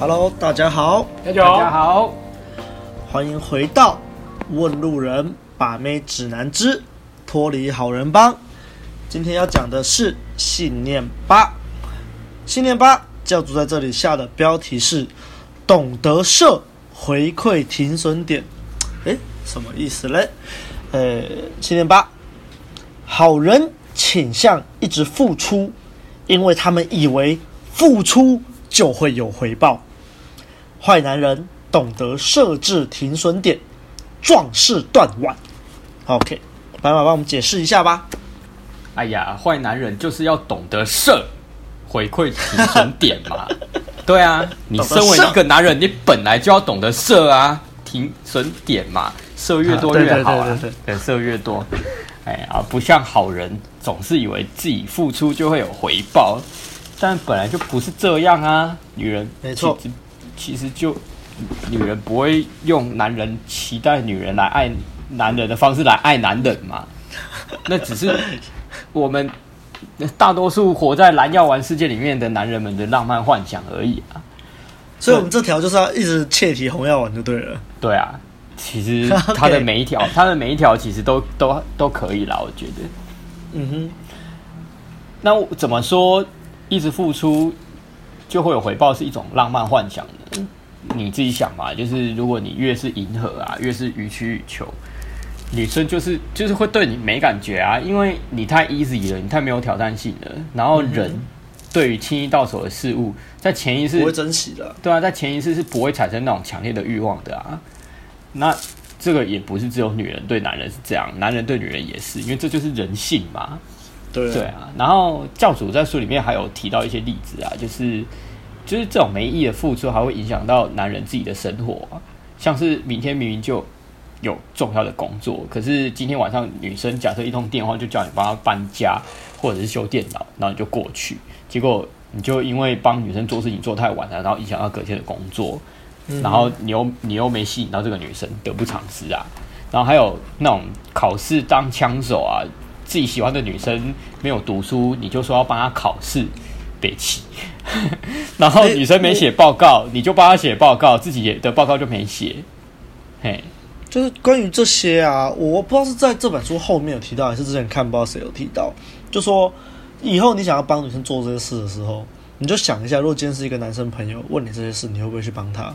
Hello，大家好，大家好，欢迎回到《问路人把妹指南之脱离好人帮》。今天要讲的是信念八。信念八教主在这里下的标题是“懂得设回馈停损点”。诶，什么意思嘞？呃，信念八，好人倾向一直付出，因为他们以为付出就会有回报。坏男人懂得设置停损点，壮士断腕。OK，白马帮我们解释一下吧。哎呀，坏男人就是要懂得设回馈停损点嘛。对啊，你身为一个男人，你本来就要懂得设啊，停损点嘛，设越多越好啊。对，设越多。哎呀，不像好人总是以为自己付出就会有回报，但本来就不是这样啊。女人，没错。其实就女人不会用男人期待女人来爱男人的方式来爱男人嘛？那只是我们大多数活在蓝药丸世界里面的男人们的浪漫幻想而已啊！所以，我们这条就是要一直切题红药丸就对了。对啊，其实 它的每一条，它的每一条其实都都都可以啦，我觉得。嗯哼。那怎么说？一直付出就会有回报，是一种浪漫幻想。你自己想嘛，就是如果你越是迎合啊，越是予取予求，女生就是就是会对你没感觉啊，因为你太 easy 了，你太没有挑战性了。然后人对于轻易到手的事物，在潜意识不会珍惜的，对啊，在潜意识是不会产生那种强烈的欲望的啊。那这个也不是只有女人对男人是这样，男人对女人也是，因为这就是人性嘛。对对啊。然后教主在书里面还有提到一些例子啊，就是。就是这种没意义的付出，还会影响到男人自己的生活啊。像是明天明明就有重要的工作，可是今天晚上女生假设一通电话就叫你帮她搬家或者是修电脑，然后你就过去，结果你就因为帮女生做事情做太晚了，然后影响到隔天的工作，然后你又你又没吸引到这个女生，得不偿失啊。然后还有那种考试当枪手啊，自己喜欢的女生没有读书，你就说要帮她考试。北七，然后女生没写报告，欸、你就帮她写报告，自己的报告就没写。嘿，就是关于这些啊，我不知道是在这本书后面有提到，还是之前看不知道谁有提到，就说以后你想要帮女生做这些事的时候，你就想一下，如果今天是一个男生朋友问你这些事，你会不会去帮他？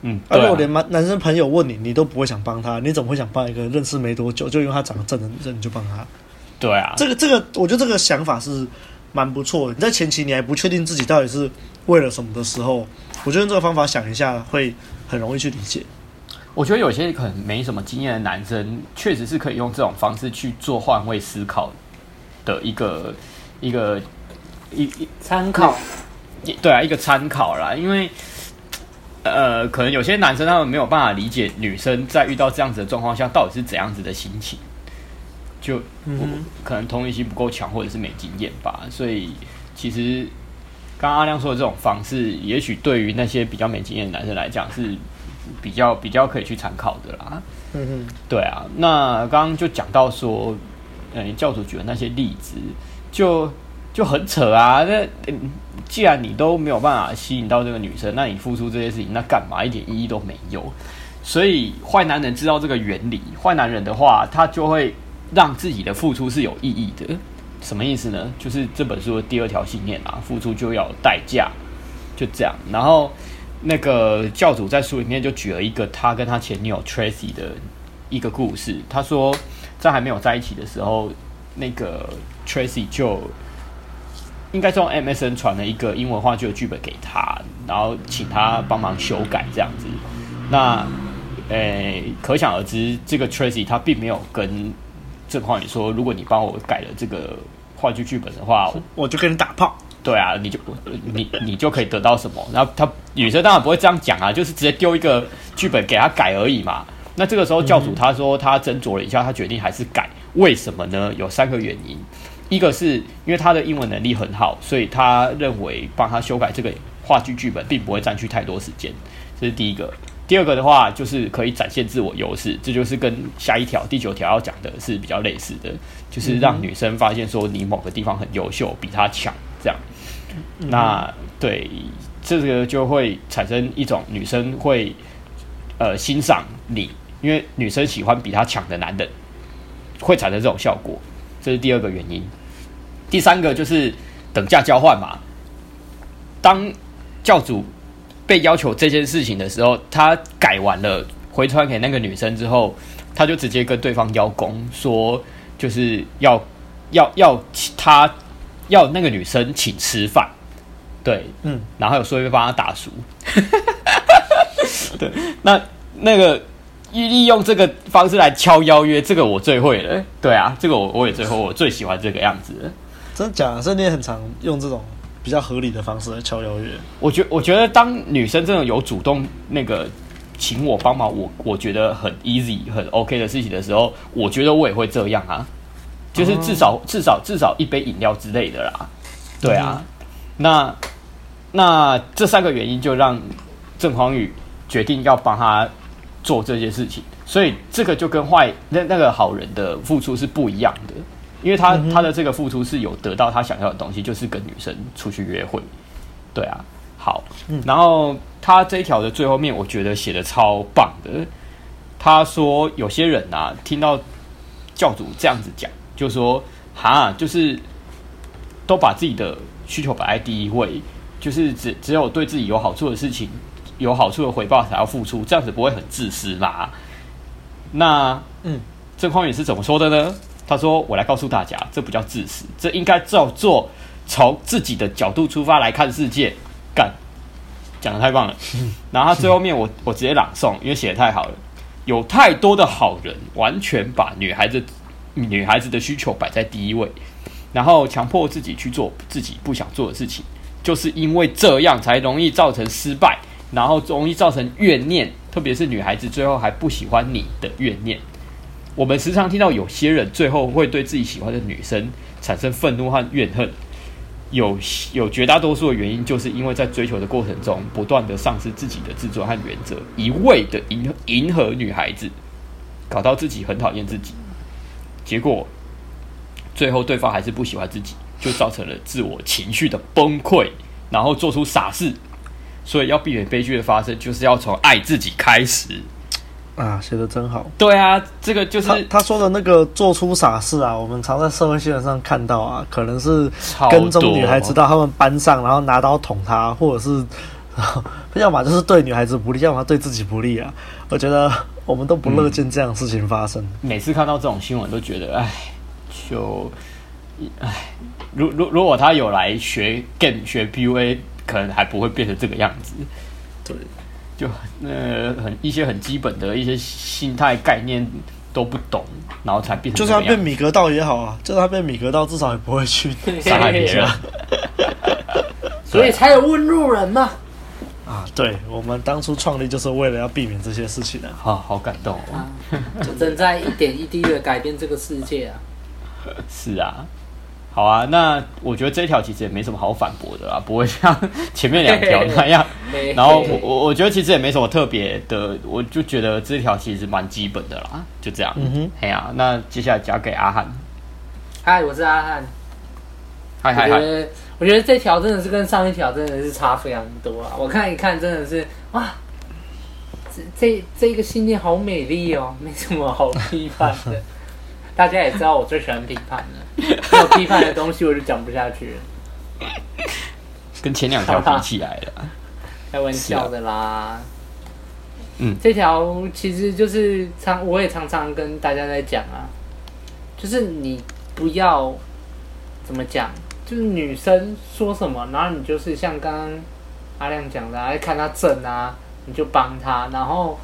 嗯，啊、如果连男男生朋友问你，你都不会想帮他，你怎么会想帮一个认识没多久就因为他长得正的女生你就帮他？对啊，这个这个，我觉得这个想法是。蛮不错的。你在前期你还不确定自己到底是为了什么的时候，我觉得这个方法想一下会很容易去理解。我觉得有些可能没什么经验的男生，确实是可以用这种方式去做换位思考的一个一个一一参考。对啊，一个参考啦。因为呃，可能有些男生他们没有办法理解女生在遇到这样子的状况下到底是怎样子的心情。就我可能同理心不够强，或者是没经验吧，所以其实刚刚阿亮说的这种方式，也许对于那些比较没经验的男生来讲是比较比较可以去参考的啦。嗯哼，对啊。那刚刚就讲到说，嗯，教主举的那些例子，就就很扯啊。那既然你都没有办法吸引到这个女生，那你付出这些事情，那干嘛一点意义都没有？所以坏男人知道这个原理，坏男人的话，他就会。让自己的付出是有意义的，什么意思呢？就是这本书的第二条信念啊，付出就要代价，就这样。然后那个教主在书里面就举了一个他跟他前女友 Tracy 的一个故事。他说，在还没有在一起的时候，那个 Tracy 就应该是用 MSN 传了一个英文话剧的剧本给他，然后请他帮忙修改这样子。那诶，可想而知，这个 Tracy 他并没有跟这话你说，如果你帮我改了这个话剧剧本的话，我就跟你打炮。对啊，你就你你就可以得到什么？然后他女生当然不会这样讲啊，就是直接丢一个剧本给他改而已嘛。那这个时候教主他说他斟酌了一下，他决定还是改。为什么呢？有三个原因。一个是因为他的英文能力很好，所以他认为帮他修改这个话剧剧本并不会占据太多时间。这是第一个。第二个的话，就是可以展现自我优势，这就是跟下一条第九条要讲的是比较类似的，就是让女生发现说你某个地方很优秀，比她强这样。那对，这个就会产生一种女生会呃欣赏你，因为女生喜欢比她强的男人，会产生这种效果，这是第二个原因。第三个就是等价交换嘛。当教主被要求这件事情的时候，他改完了回传给那个女生之后，他就直接跟对方邀功，说就是要要要他要那个女生请吃饭。对，嗯，然后有说会帮他打输，对，那那个利用这个方式来敲邀约，这个我最会了。对啊，这个我我也最会，我最喜欢这个样子。真的假的？所以你也很常用这种比较合理的方式来敲邀约。我觉我觉得当女生真的有主动那个请我帮忙，我我觉得很 easy 很 OK 的事情的时候，我觉得我也会这样啊，就是至少、嗯、至少至少一杯饮料之类的啦。对啊，嗯、那。那这三个原因就让郑匡宇决定要帮他做这件事情，所以这个就跟坏那那个好人的付出是不一样的，因为他他的这个付出是有得到他想要的东西，就是跟女生出去约会。对啊，好，然后他这一条的最后面，我觉得写的超棒的。他说有些人啊，听到教主这样子讲，就说哈，就是都把自己的需求摆在第一位。就是只只有对自己有好处的事情，有好处的回报才要付出，这样子不会很自私啦。那嗯，郑匡宇是怎么说的呢？他说：“我来告诉大家，这不叫自私，这应该叫做从自己的角度出发来看世界。”干，讲的太棒了。然后他最后面我我直接朗诵，因为写的太好了。有太多的好人完全把女孩子女孩子的需求摆在第一位，然后强迫自己去做自己不想做的事情。就是因为这样才容易造成失败，然后容易造成怨念，特别是女孩子最后还不喜欢你的怨念。我们时常听到有些人最后会对自己喜欢的女生产生愤怒和怨恨，有有绝大多数的原因，就是因为在追求的过程中不断的丧失自己的自尊和原则，一味的迎迎合女孩子，搞到自己很讨厌自己，结果最后对方还是不喜欢自己。就造成了自我情绪的崩溃，然后做出傻事，所以要避免悲剧的发生，就是要从爱自己开始。啊，写的真好。对啊，这个就是他，他说的那个做出傻事啊，我们常在社会新闻上看到啊，可能是跟踪女孩子到他们班上，然后拿刀捅她，或者是 要么就是对女孩子不利，要么对自己不利啊。我觉得我们都不乐见这样的事情发生。嗯，每次看到这种新闻，都觉得哎，就哎。如如如果他有来学 game 学 PUA，可能还不会变成这个样子。对，就呃很一些很基本的一些心态概念都不懂，然后才变成。就算他变米格道也好啊，就算他变米格道，至少也不会去 伤害别人。所以才有问路人嘛。啊，对，我们当初创立就是为了要避免这些事情的。好好感动哦，啊，就正在一点一滴的改变这个世界啊。是啊。好啊，那我觉得这一条其实也没什么好反驳的啦，不会像 前面两条那样。然后我我我觉得其实也没什么特别的，我就觉得这条其实蛮基本的啦，就这样。嗯哼，哎呀、啊，那接下来交给阿汉。嗨，我是阿汉。嗨嗨嗨！我觉得这条真的是跟上一条真的是差非常多啊！我看一看，真的是哇，这这这个信念好美丽哦，没什么好批判的。大家也知道我最喜欢批判了。没有批判的东西，我就讲不下去了。跟前两条比起来了，开玩笑的啦。嗯，这条其实就是常，我也常常跟大家在讲啊，就是你不要怎么讲，就是女生说什么，然后你就是像刚刚阿亮讲的，爱看她正啊，你就帮她，然后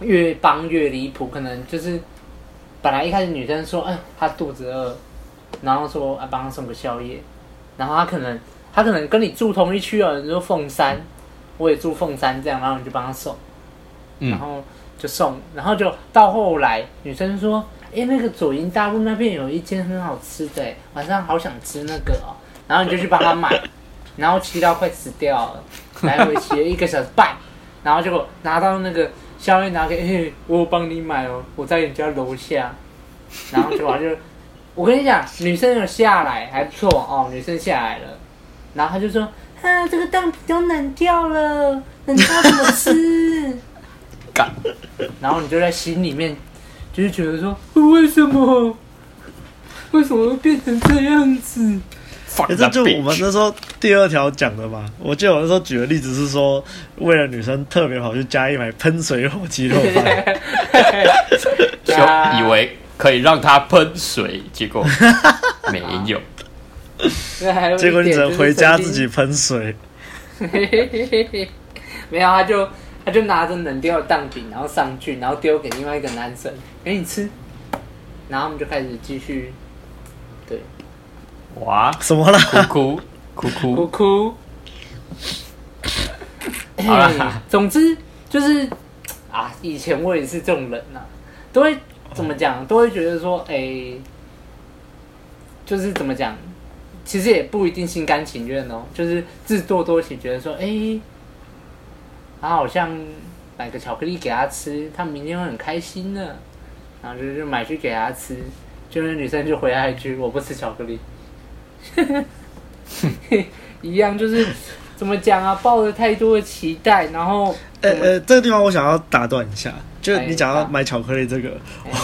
越帮越离谱，可能就是。本来一开始女生说，哎，她肚子饿，然后说，啊，帮她送个宵夜，然后她可能，她可能跟你住同一区啊，你说凤山，我也住凤山，这样，然后你就帮她送，然后就送，然后就到后来，女生说，哎，那个左营大路那边有一间很好吃的，晚上好想吃那个哦，然后你就去帮她买，然后骑到快死掉了，来回骑了一个小时半，然后结果拿到那个。宵夜拿给，嘿，我帮你买哦，我在你家楼下，然后就完就，我跟你讲，女生有下来还不错哦，女生下来了，然后他就说，啊，这个蛋饼都冷掉了，难掉怎么吃？干，然后你就在心里面，就是觉得说，为什么？为什么会变成这样子？也是就我们那时候第二条讲的嘛。我记得我那时候举的例子是说，为了女生特别跑去加一买喷水火鸡肉饭，就以为可以让她喷水，结果 没有。结果你只能回家自己喷水。没有，他就他就拿着冷掉的蛋饼，然后上去，然后丢给另外一个男生，给你吃。然后我们就开始继续。对，哇，什么了？哭哭哭哭哭哭。好了，总之就是啊，以前我也是这种人呐、啊，都会怎么讲，都会觉得说，哎、欸，就是怎么讲，其实也不一定心甘情愿哦，就是自作多情，觉得说，哎、欸，他好像买个巧克力给他吃，他明天会很开心呢，然后就就买去给他吃。就是女生就回来一句：“我不吃巧克力。” 一样就是怎么讲啊？抱着太多的期待，然后呃呃，这个地方我想要打断一下，就你讲到买巧克力这个，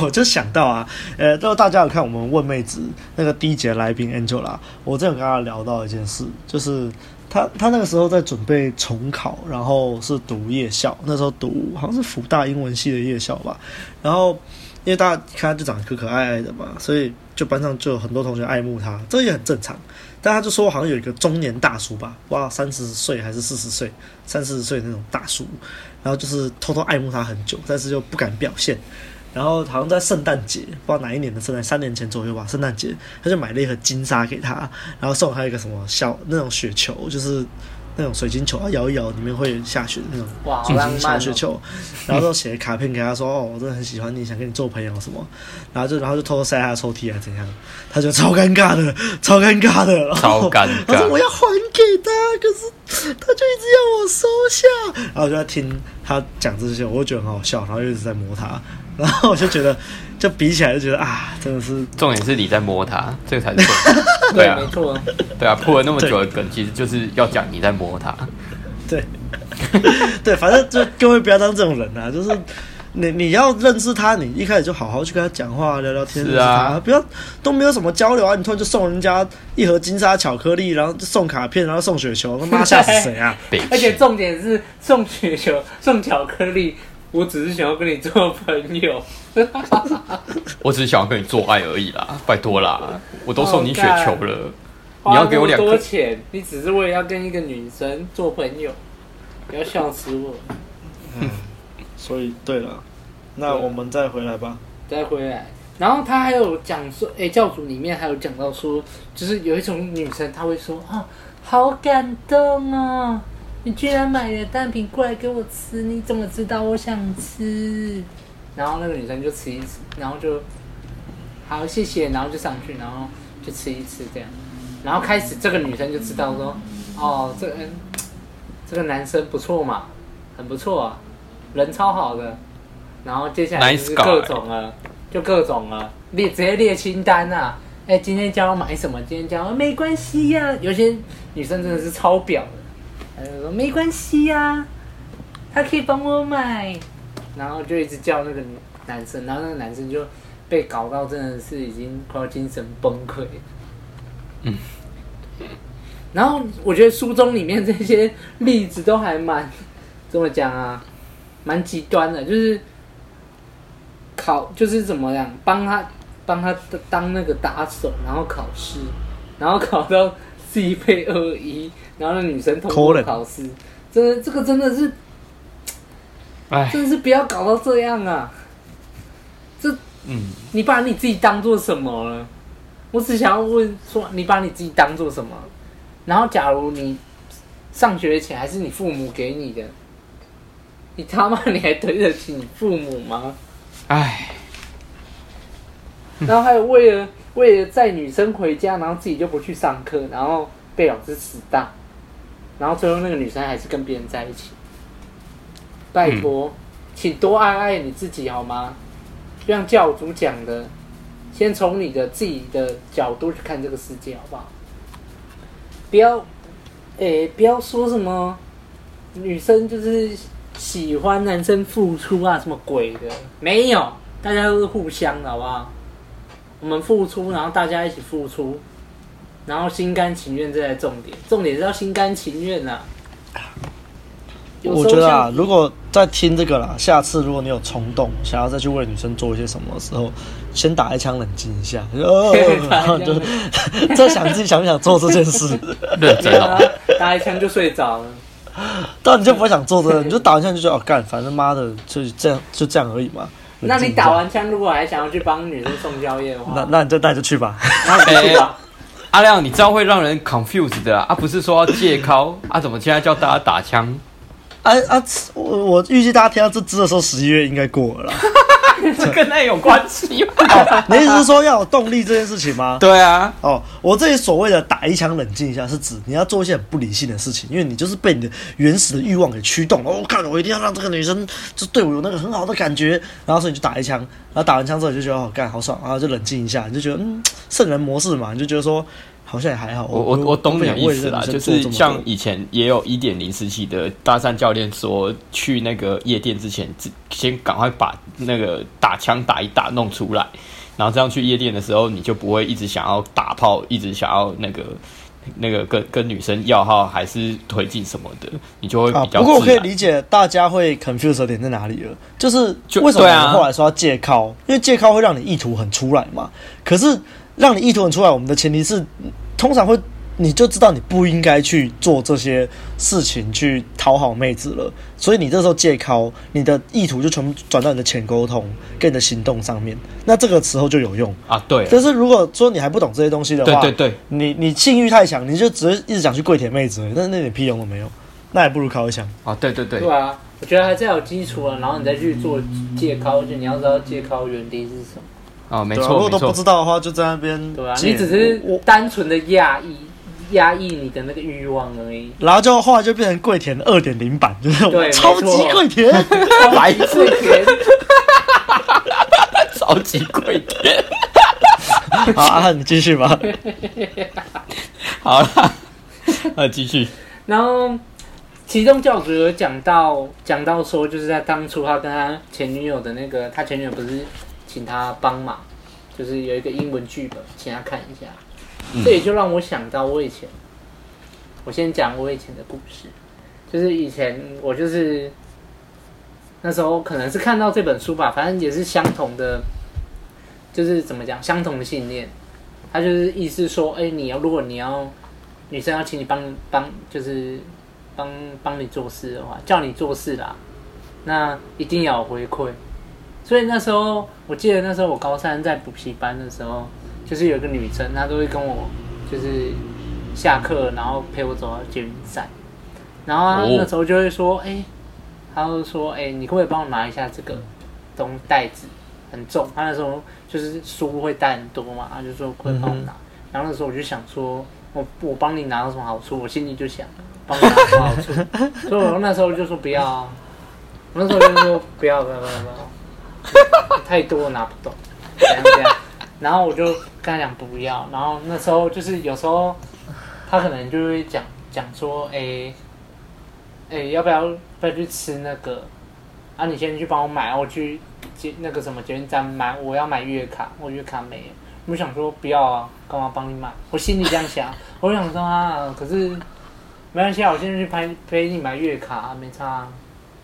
我就想到啊，呃，如果大家有看我们问妹子那个第一节来宾 Angela，我真有跟她聊到一件事，就是她她那个时候在准备重考，然后是读夜校，那时候读好像是福大英文系的夜校吧，然后。因为大家看他就长得可可爱爱的嘛，所以就班上就有很多同学爱慕他，这也很正常。但他就说好像有一个中年大叔吧，哇，三十岁还是四十岁，三四十岁那种大叔，然后就是偷偷爱慕他很久，但是又不敢表现。然后好像在圣诞节，不知道哪一年的圣诞，三年前左右吧，圣诞节他就买了一盒金沙给他，然后送他一个什么小那种雪球，就是。那种水晶球啊，摇一摇，里面会下雪的那种水晶小雪球，然后就写卡片给他说：“哦，我真的很喜欢你，想跟你做朋友什么。”然后就然后就偷偷塞他的抽屉啊，怎样？他就超尴尬的，超尴尬的，超尴尬。他说：“我要还给他，可是他就一直要我收下。”然后我就在听他讲这些，我就觉得很好笑，然后又一直在摸他，然后我就觉得。就比起来就觉得啊，真的是重点是你在摸他，这个才是重点。对啊，没错。对啊，铺了那么久的梗，其实就是要讲你在摸他。对，对，反正就各位不要当这种人啊，就是你你要认识他，你一开始就好好去跟他讲话聊聊天。是啊，不要都没有什么交流啊，你突然就送人家一盒金沙巧克力，然后就送卡片，然后送雪球，他妈 吓死谁啊！而且重点是送雪球、送巧克力。我只是想要跟你做朋友，我只是想要跟你做爱而已啦，拜托啦，我都送你雪球了，你要给我两多钱？你只是为了要跟一个女生做朋友，不要笑死我。嗯，所以对了，那我们再回来吧，再回来。然后他还有讲说，哎、欸，教主里面还有讲到说，就是有一种女生，她会说啊，好感动哦。你居然买了蛋饼过来给我吃，你怎么知道我想吃？然后那个女生就吃一吃，然后就好谢谢，然后就上去，然后就吃一吃这样，然后开始这个女生就知道说，哦，这个这个男生不错嘛，很不错啊，人超好的。然后接下来就是各种了，就各种了，列直接列清单啊，哎，今天叫我买什么？今天叫我没关系呀、啊。有些女生真的是超婊的。他就说没关系呀、啊，他可以帮我买，然后就一直叫那个男生，然后那个男生就被搞到真的是已经快要精神崩溃。嗯，然后我觉得书中里面这些例子都还蛮怎么讲啊，蛮极端的，就是考就是怎么样帮他帮他当那个打手，然后考试，然后考到 C 配二一。然后那女生通过考试，真的这个真的是，哎，真的是不要搞到这样啊！这，嗯，你把你自己当做什么了？我只想要问说，你把你自己当做什么？然后，假如你上学的钱还是你父母给你的，你他妈你还对得起你父母吗？哎，然后还有为了为了载女生回家，然后自己就不去上课，然后被老师迟到。然后最后那个女生还是跟别人在一起，拜托，请多爱爱你自己好吗？就像教主讲的，先从你的自己的角度去看这个世界好不好？不要哎、不要说什么女生就是喜欢男生付出啊，什么鬼的，没有，大家都是互相的，好不好？我们付出，然后大家一起付出，然后心甘情愿，这才重点，重点是要心甘情愿呐、啊。我觉得啊，如果在听这个啦，下次如果你有冲动想要再去为女生做一些什么的时候，先打一枪冷静一下，哦、然后就 再想自己想不想做这件事。对，打一枪就睡着了。当然你就不会想做这个，你就打完枪就觉得哦干，反正妈的就这样就这样而已嘛。那你打完枪，如果还想要去帮女生送宵夜的话，那那你就带着去吧。欸、阿亮，你知道会让人 confused 的啊，啊不是说要戒靠啊，怎么现在叫大家打枪？啊啊！我我预计大家听到这支的时候，十一月应该过了啦。这跟那有关系吗？哦，你意思是说要有动力这件事情吗？对啊。哦，我这里所谓的打一枪冷静一下，是指你要做一些很不理性的事情，因为你就是被你的原始的欲望给驱动了。我、哦、看我一定要让这个女生就对我有那个很好的感觉，然后所以你就打一枪，然后打完枪之后你就觉得好干好爽，然后就冷静一下，你就觉得嗯圣人模式嘛，你就觉得说。好像也还好，我我我懂你的意思啦，就是像以前也有一点零时期的搭讪教练说，去那个夜店之前，先赶快把那个打枪打一打弄出来，然后这样去夜店的时候，你就不会一直想要打炮，一直想要那个那个跟跟女生要号还是推进什么的，你就会比较。不过我可以理解大家会 confuse 的点在哪里了，就是为什么后来说要借靠，因为借靠会让你意图很出来嘛，可是让你意图很出来，我们的前提是。通常会，你就知道你不应该去做这些事情去讨好妹子了，所以你这时候戒尻，你的意图就全部转到你的浅沟通跟你的行动上面，那这个时候就有用啊。对，但是如果说你还不懂这些东西的话，对对对，你你性欲太强，你就只是一直想去跪舔妹子，但是那点屁用都没有，那还不如靠一枪啊。对对对，对啊，我觉得还是要有基础啊，然后你再去做借靠，就你要知道借靠原理是什么。哦，没错，如果都不知道的话，就在那边。对啊，你只是单纯的压抑、压抑你的那个欲望而已。然后就后来就变成跪舔二点零版，就是对超级跪舔，白跪舔，超级跪舔。好啊，你继续吧。好了，那继续。然后，其中教主有讲到，讲到说，就是在当初他跟他前女友的那个，他前女友不是。请他帮忙，就是有一个英文剧本，请他看一下。这也就让我想到我以前，我先讲我以前的故事，就是以前我就是那时候可能是看到这本书吧，反正也是相同的，就是怎么讲，相同的信念。他就是意思说，哎，你要如果你要女生要请你帮帮，就是帮帮你做事的话，叫你做事啦，那一定要有回馈。所以那时候，我记得那时候我高三在补习班的时候，就是有一个女生，她都会跟我，就是下课然后陪我走到捷运站，然后她那时候就会说，哎、欸，她就说，哎、欸，你可不可以帮我拿一下这个东袋子，很重。她那时候就是书会带很多嘛，她就说可以帮我拿。然后那时候我就想说，我我帮你拿到什么好处？我心里就想，帮你拿有什么好处？所以我那时候就说不要啊，我那时候就说不要不要不要不要。太多拿不动，然后我就跟他讲不要，然后那时候就是有时候他可能就会讲讲说，哎、欸，哎、要不要不要去吃那个？啊，你先去帮我买，我去接那个什么捷运站买，我要买月卡，我月卡没了，我想说不要啊，干嘛帮你买？我心里这样想，我想说啊，可是没关系啊，我现在去陪陪你买月卡啊，没差啊，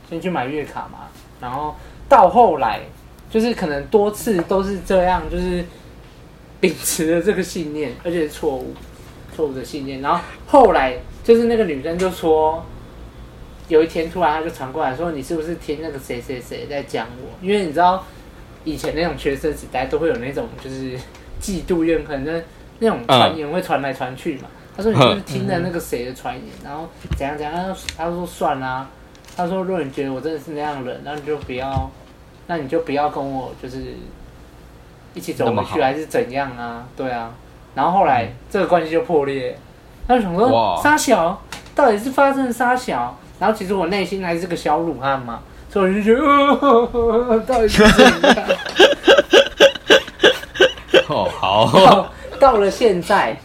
先去买月卡嘛，然后。到后来，就是可能多次都是这样，就是秉持了这个信念，而且是错误、错误的信念。然后后来，就是那个女生就说，有一天突然她就传过来说：“你是不是听那个谁谁谁在讲我？”因为你知道，以前那种学生时代都会有那种就是嫉妒怨恨，那那种传言会传来传去嘛。他说：“你就是听了那个谁的传言，然后怎样怎样。”他说：“算啦。”他说：“如果你觉得我真的是那样的人，那你就不要，那你就不要跟我就是一起走回去，还是怎样啊？对啊。然后后来、嗯、这个关系就破裂。他就想说，杀小到底是发生了杀小？然后其实我内心还是个小鲁汉嘛，所以我就觉得，呃、到底是怎样？哦，好。到了现在，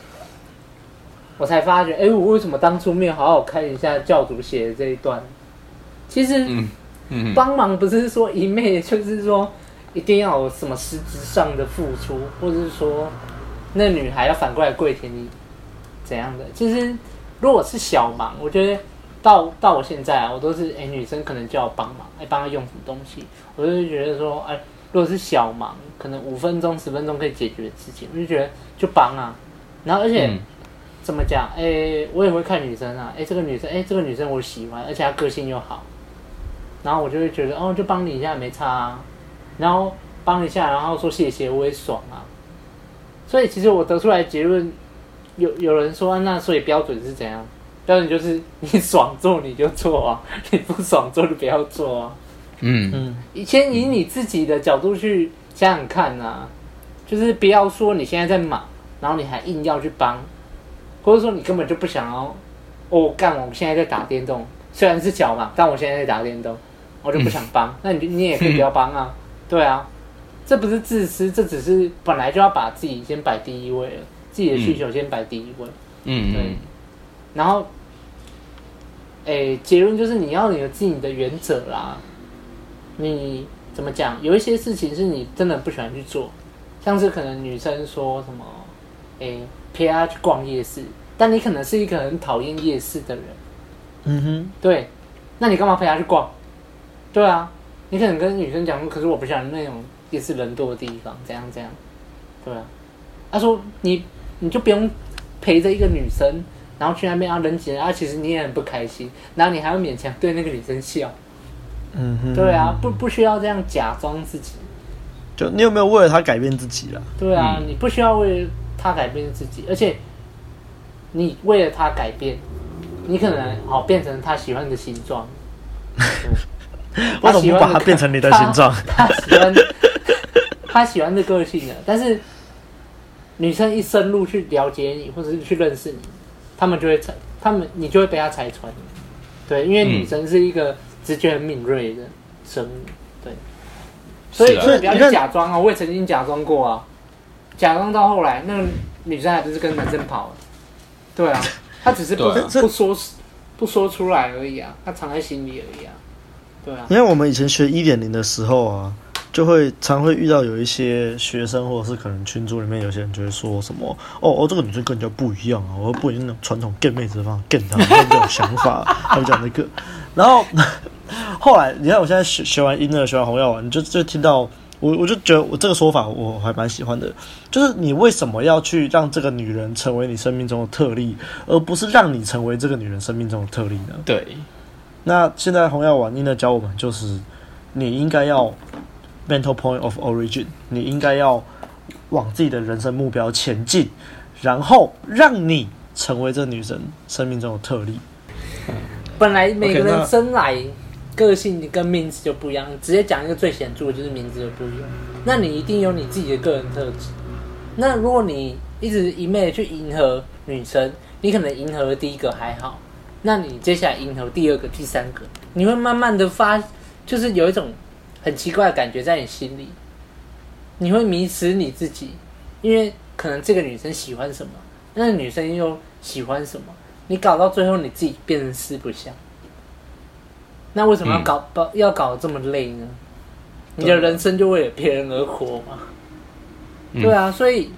我才发觉，哎、欸，我为什么当初没有好好看一下教主写的这一段？其实，嗯嗯，帮忙不是说一昧，就是说一定要有什么实质上的付出，或者是说那女孩要反过来跪舔你怎样的？其实，如果是小忙，我觉得到到我现在啊，我都是哎、欸，女生可能叫我帮忙，哎，帮她用什么东西，我就觉得说，哎，如果是小忙，可能五分钟、十分钟可以解决的事情，我就觉得就帮啊，然后而且。嗯怎么讲？哎、欸，我也会看女生啊。哎、欸，这个女生，哎、欸，这个女生我喜欢，而且她个性又好，然后我就会觉得，哦，就帮你一下没差啊。然后帮一下，然后说谢谢，我也爽啊。所以其实我得出来结论，有有人说，那所以标准是怎样？标准就是你爽做你就做啊，你不爽做就不要做啊。嗯嗯，以前以你自己的角度去想想看啊，就是不要说你现在在忙，然后你还硬要去帮。或者说你根本就不想要，哦，干！我现在在打电动，虽然是脚嘛，但我现在在打电动，我就不想帮。嗯、那你你也可以不要帮啊，对啊，这不是自私，这只是本来就要把自己先摆第一位了，自己的需求先摆第一位。嗯，对。然后，哎，结论就是你要有自己的原则啦。你怎么讲？有一些事情是你真的不喜欢去做，像是可能女生说什么，哎。陪她去逛夜市，但你可能是一个很讨厌夜市的人。嗯哼，对，那你干嘛陪她去逛？对啊，你可能跟女生讲说，可是我不喜欢那种也是人多的地方，怎样怎样。对啊，他说你你就不用陪着一个女生，然后去那边啊人挤人啊，其实你也很不开心，然后你还要勉强对那个女生笑。嗯哼，对啊，不不需要这样假装自己。就你有没有为了他改变自己了？对啊，嗯、你不需要为。他改变自己，而且你为了他改变，你可能好变成他喜欢的形状。为什么不把它变成你的形状？他喜欢他喜欢的个性的，但是女生一深入去了解你，或者是去认识你，他们就会拆，他们你就会被他拆穿。对，因为女生是一个直觉很敏锐的生物。对，所以所以不要去假装啊！我也曾经假装过啊。假装到后来，那个女生还不是跟男生跑了？对啊，她只是不、啊、不说不说出来而已啊，她藏在心里而已啊。对啊，因为我们以前学一点零的时候啊，就会常会遇到有一些学生，或者是可能群组里面有些人就会说什么：“哦哦，这个女生跟人家不一样啊，我不一定那种传统 gay 妹子的方法 gay 她，没有这种想法。”他们讲那个，然后 后来你看，我现在学学完音乐，学完红药丸，你就就听到。我我就觉得我这个说法我还蛮喜欢的，就是你为什么要去让这个女人成为你生命中的特例，而不是让你成为这个女人生命中的特例呢？对。那现在红药丸应该教我们，就是你应该要 mental point of origin，你应该要往自己的人生目标前进，然后让你成为这女人生命中的特例。本来每个人生来。个性跟名字就不一样，直接讲一个最显著的，就是名字就不一样。那你一定有你自己的个人特质。那如果你一直一昧的去迎合女生，你可能迎合第一个还好，那你接下来迎头第二个、第三个，你会慢慢的发，就是有一种很奇怪的感觉在你心里，你会迷失你自己，因为可能这个女生喜欢什么，那个女生又喜欢什么，你搞到最后你自己变成四不像。那为什么要搞、嗯、要搞得这么累呢？你的人生就为了别人而活嘛？嗯、对啊，所以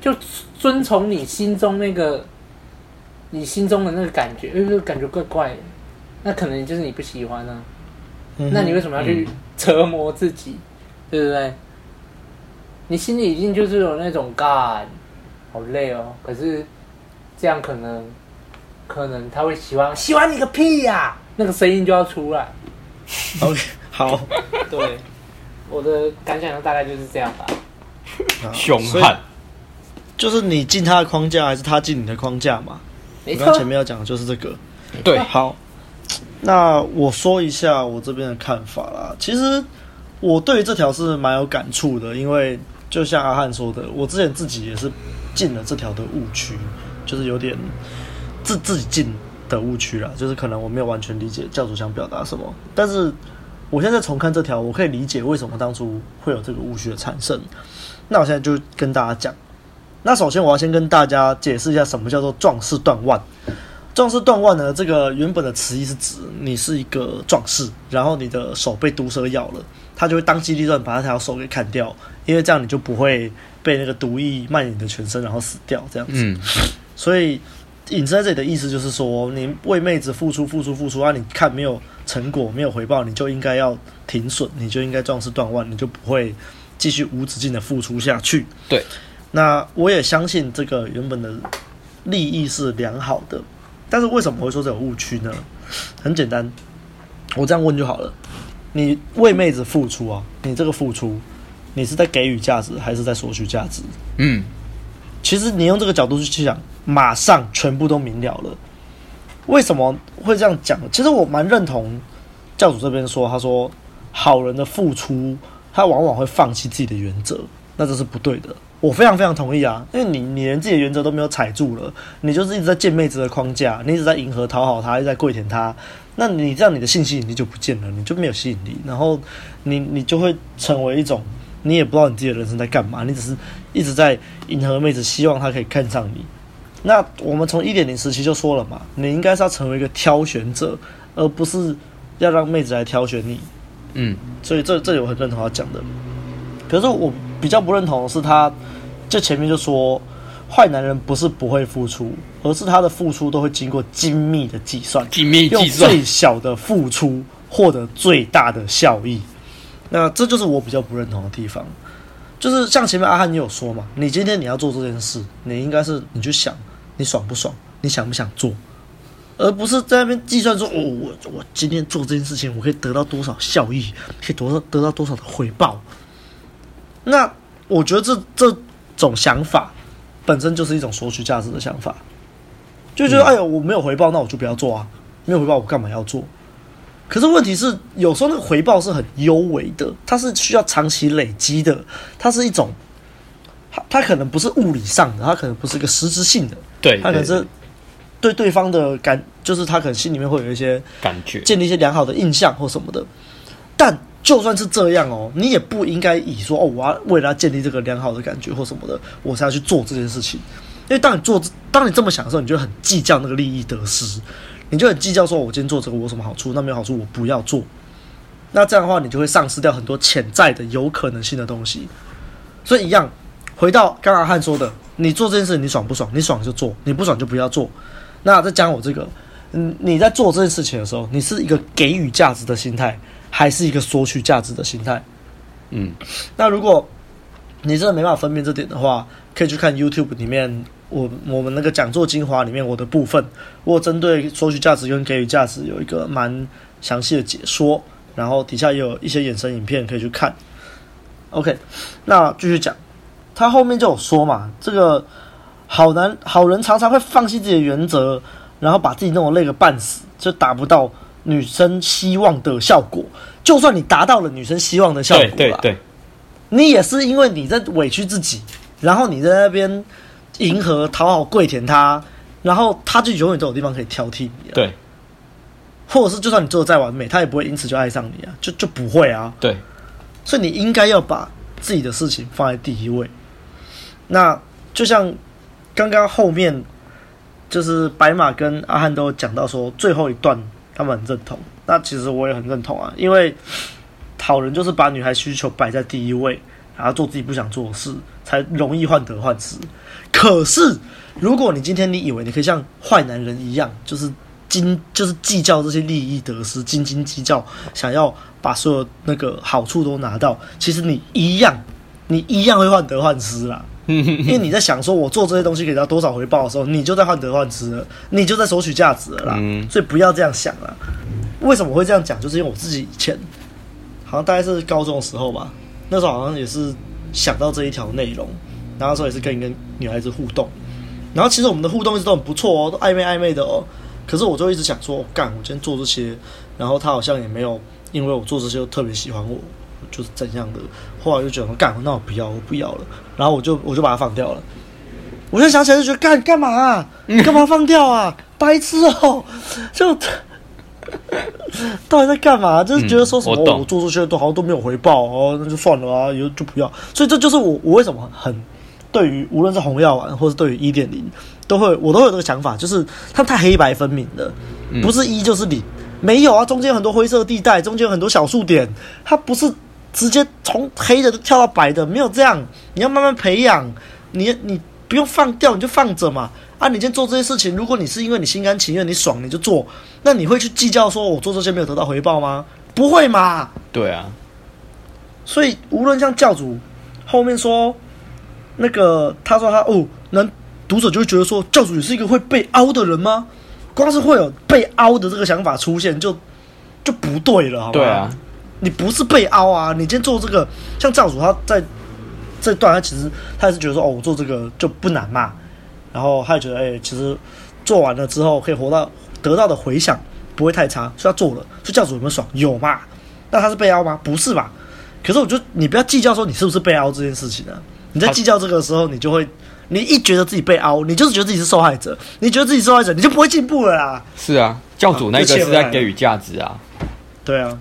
就遵从你心中那个，你心中的那个感觉，因为感觉怪怪的，那可能就是你不喜欢啊。嗯、那你为什么要去折磨自己？嗯、对不对？你心里已经就是有那种干，好累哦。可是这样可能，可能他会喜欢，喜欢你个屁呀、啊！那个声音就要出来。OK，好。对，我的感想大概就是这样吧。凶悍，就是你进他的框架，还是他进你的框架嘛？我刚前面要讲的就是这个。对，好。那我说一下我这边的看法啦。其实我对于这条是蛮有感触的，因为就像阿汉说的，我之前自己也是进了这条的误区，就是有点自自己进。的误区啦，就是可能我没有完全理解教主想表达什么，但是我现在重看这条，我可以理解为什么当初会有这个误区的产生。那我现在就跟大家讲，那首先我要先跟大家解释一下什么叫做壮士断腕。壮士断腕呢，这个原本的词义是指你是一个壮士，然后你的手被毒蛇咬了，他就会当机立断把那条手给砍掉，因为这样你就不会被那个毒液蔓延你的全身，然后死掉这样子。嗯，所以隐身在这里的意思就是说，你为妹子付出付出付出啊，你看没有成果没有回报，你就应该要停损，你就应该壮士断腕，你就不会继续无止境的付出下去。对，那我也相信这个原本的利益是良好的。但是为什么会说这有误区呢？很简单，我这样问就好了。你为妹子付出啊，你这个付出，你是在给予价值还是在索取价值？嗯，其实你用这个角度去想，马上全部都明了了。为什么会这样讲？其实我蛮认同教主这边说，他说好人的付出，他往往会放弃自己的原则，那这是不对的。我非常非常同意啊，因为你你连自己的原则都没有踩住了，你就是一直在见妹子的框架，你一直在迎合讨好她，一直在跪舔她，那你这样你的性吸引力就不见了，你就没有吸引力，然后你你就会成为一种你也不知道你自己的人生在干嘛，你只是一直在迎合妹子，希望她可以看上你。那我们从一点零时期就说了嘛，你应该是要成为一个挑选者，而不是要让妹子来挑选你。嗯，所以这这里我很认同他讲的，可是我比较不认同的是他。这前面就说，坏男人不是不会付出，而是他的付出都会经过精密的计算，精密计算，用最小的付出获得最大的效益。那这就是我比较不认同的地方，就是像前面阿汉你有说嘛，你今天你要做这件事，你应该是你去想你爽不爽，你想不想做，而不是在那边计算说，哦，我我今天做这件事情，我可以得到多少效益，可以得到得到多少的回报。那我觉得这这。种想法本身就是一种索取价值的想法，就觉得哎呦，我没有回报，那我就不要做啊，没有回报，我干嘛要做？可是问题是，有时候那个回报是很优微的，它是需要长期累积的，它是一种，它它可能不是物理上的，它可能不是一个实质性的，对，它可能是对。对方的感，就是他可能心里面会有一些感觉，建立一些良好的印象或什么的，但。就算是这样哦，你也不应该以说哦，我要为了要建立这个良好的感觉或什么的，我才要去做这件事情。因为当你做，当你这么想的时候，你就很计较那个利益得失，你就很计较说，我今天做这个我有什么好处？那没有好处，我不要做。那这样的话，你就会丧失掉很多潜在的有可能性的东西。所以一样，回到刚刚汉说的，你做这件事你爽不爽？你爽就做，你不爽就不要做。那再讲我这个，嗯，你在做这件事情的时候，你是一个给予价值的心态。还是一个索取价值的心态，嗯，那如果你真的没办法分辨这点的话，可以去看 YouTube 里面我我们那个讲座精华里面我的部分，我针对索取价值跟给予价值有一个蛮详细的解说，然后底下也有一些衍生影片可以去看。OK，那继续讲，他后面就有说嘛，这个好男好人常常会放弃自己的原则，然后把自己弄得累个半死，就达不到。女生希望的效果，就算你达到了女生希望的效果，对对对，你也是因为你在委屈自己，然后你在那边迎合、讨好、跪舔他，然后他就永远都有地方可以挑剔你，啊对，或者是就算你做的再完美，他也不会因此就爱上你啊，就就不会啊，对，所以你应该要把自己的事情放在第一位。那就像刚刚后面，就是白马跟阿汉都讲到说最后一段。他们很认同，那其实我也很认同啊，因为好人就是把女孩需求摆在第一位，然后做自己不想做的事，才容易患得患失。可是，如果你今天你以为你可以像坏男人一样，就是斤就是计较这些利益得失，斤斤计较，想要把所有那个好处都拿到，其实你一样，你一样会患得患失啦。因为你在想说，我做这些东西给他多少回报的时候，你就在患得患失了，你就在索取价值了啦。所以不要这样想了。为什么我会这样讲？就是因为我自己以前好像大概是高中的时候吧，那时候好像也是想到这一条内容，然后那时候也是跟一个女孩子互动，然后其实我们的互动一直都很不错哦，都暧昧暧昧的哦。可是我就一直想说，干，我今天做这些，然后他好像也没有因为我做这些就特别喜欢我。就是怎样的，后来就觉得干，那我不要，我不要了，然后我就我就把它放掉了。我就想起来就觉得干干嘛啊？你干嘛放掉啊？白痴哦！就到底在干嘛？就是觉得说什么、嗯、我，我做出去的都好像都没有回报哦，那就算了啊，以后就不要。所以这就是我我为什么很对于无论是红药丸或是对于一点零，都会我都有这个想法，就是它太黑白分明了，不是一就是零，没有啊，中间有很多灰色地带，中间有很多小数点，它不是直接从黑的跳到白的，没有这样，你要慢慢培养，你你不用放掉，你就放着嘛。啊，你今天做这些事情，如果你是因为你心甘情愿，你爽你就做，那你会去计较说我做这些没有得到回报吗？不会嘛？对啊。所以无论像教主后面说那个，他说他哦，那读者就会觉得说教主也是一个会被凹的人吗？光是会有被凹的这个想法出现，就就不对了，好吧？对啊。你不是被凹啊，你今天做这个，像教主他在这段，他其实他也是觉得说哦，我做这个就不难嘛。然后他也觉得，哎、欸，其实做完了之后可以活到得到的回响不会太差，所以他做了。所以教主有没有爽？有嘛？那他是被凹吗？不是吧？可是我觉得你不要计较说你是不是被凹这件事情啊。你在计较这个时候，你就会，你一觉得自己被凹，你就是觉得自己是受害者。你觉得自己受害者，你就不会进步了啦。是啊，教主那个是在给予价值啊。对啊，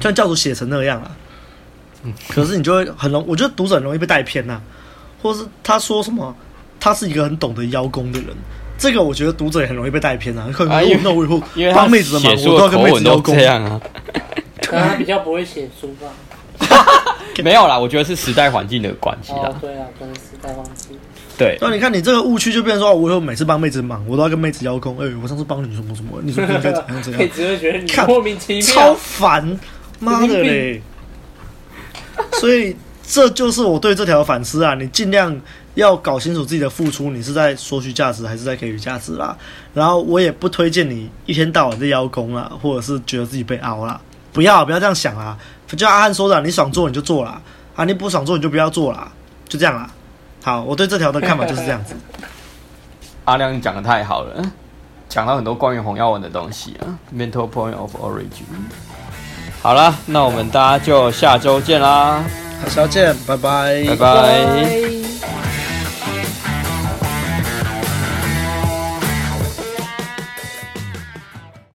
像教主写成那个样啊。可是你就会很容，我觉得读者很容易被带偏呐、啊，或是他说什么。他是一个很懂得邀功的人，这个我觉得读者也很容易被带偏啊。可能那我以后帮妹子的忙，我都要跟妹子邀功这样啊。可能他比较不会写书吧？没有啦，我觉得是时代环境的关系啦。对啊，跟时代环境。对。那你看你这个误区就变成说，我以后每次帮妹子忙，我都要跟妹子邀功。哎，我上次帮你什么什么，你说应该怎样怎样？妹子会觉得你莫名其妙，超烦，妈的嘞！所以这就是我对这条反思啊，你尽量。要搞清楚自己的付出，你是在索取价值还是在给予价值啦？然后我也不推荐你一天到晚在邀功啦，或者是觉得自己被凹啦。不要不要这样想啦，就像阿汉说的，你爽做你就做啦，啊你不爽做你就不要做啦，就这样啦。好，我对这条的看法就是这样子。阿亮你讲的太好了，讲到很多关于红药丸的东西啊。Mental point of origin。好了，那我们大家就下周见啦，下周见，拜拜，拜拜。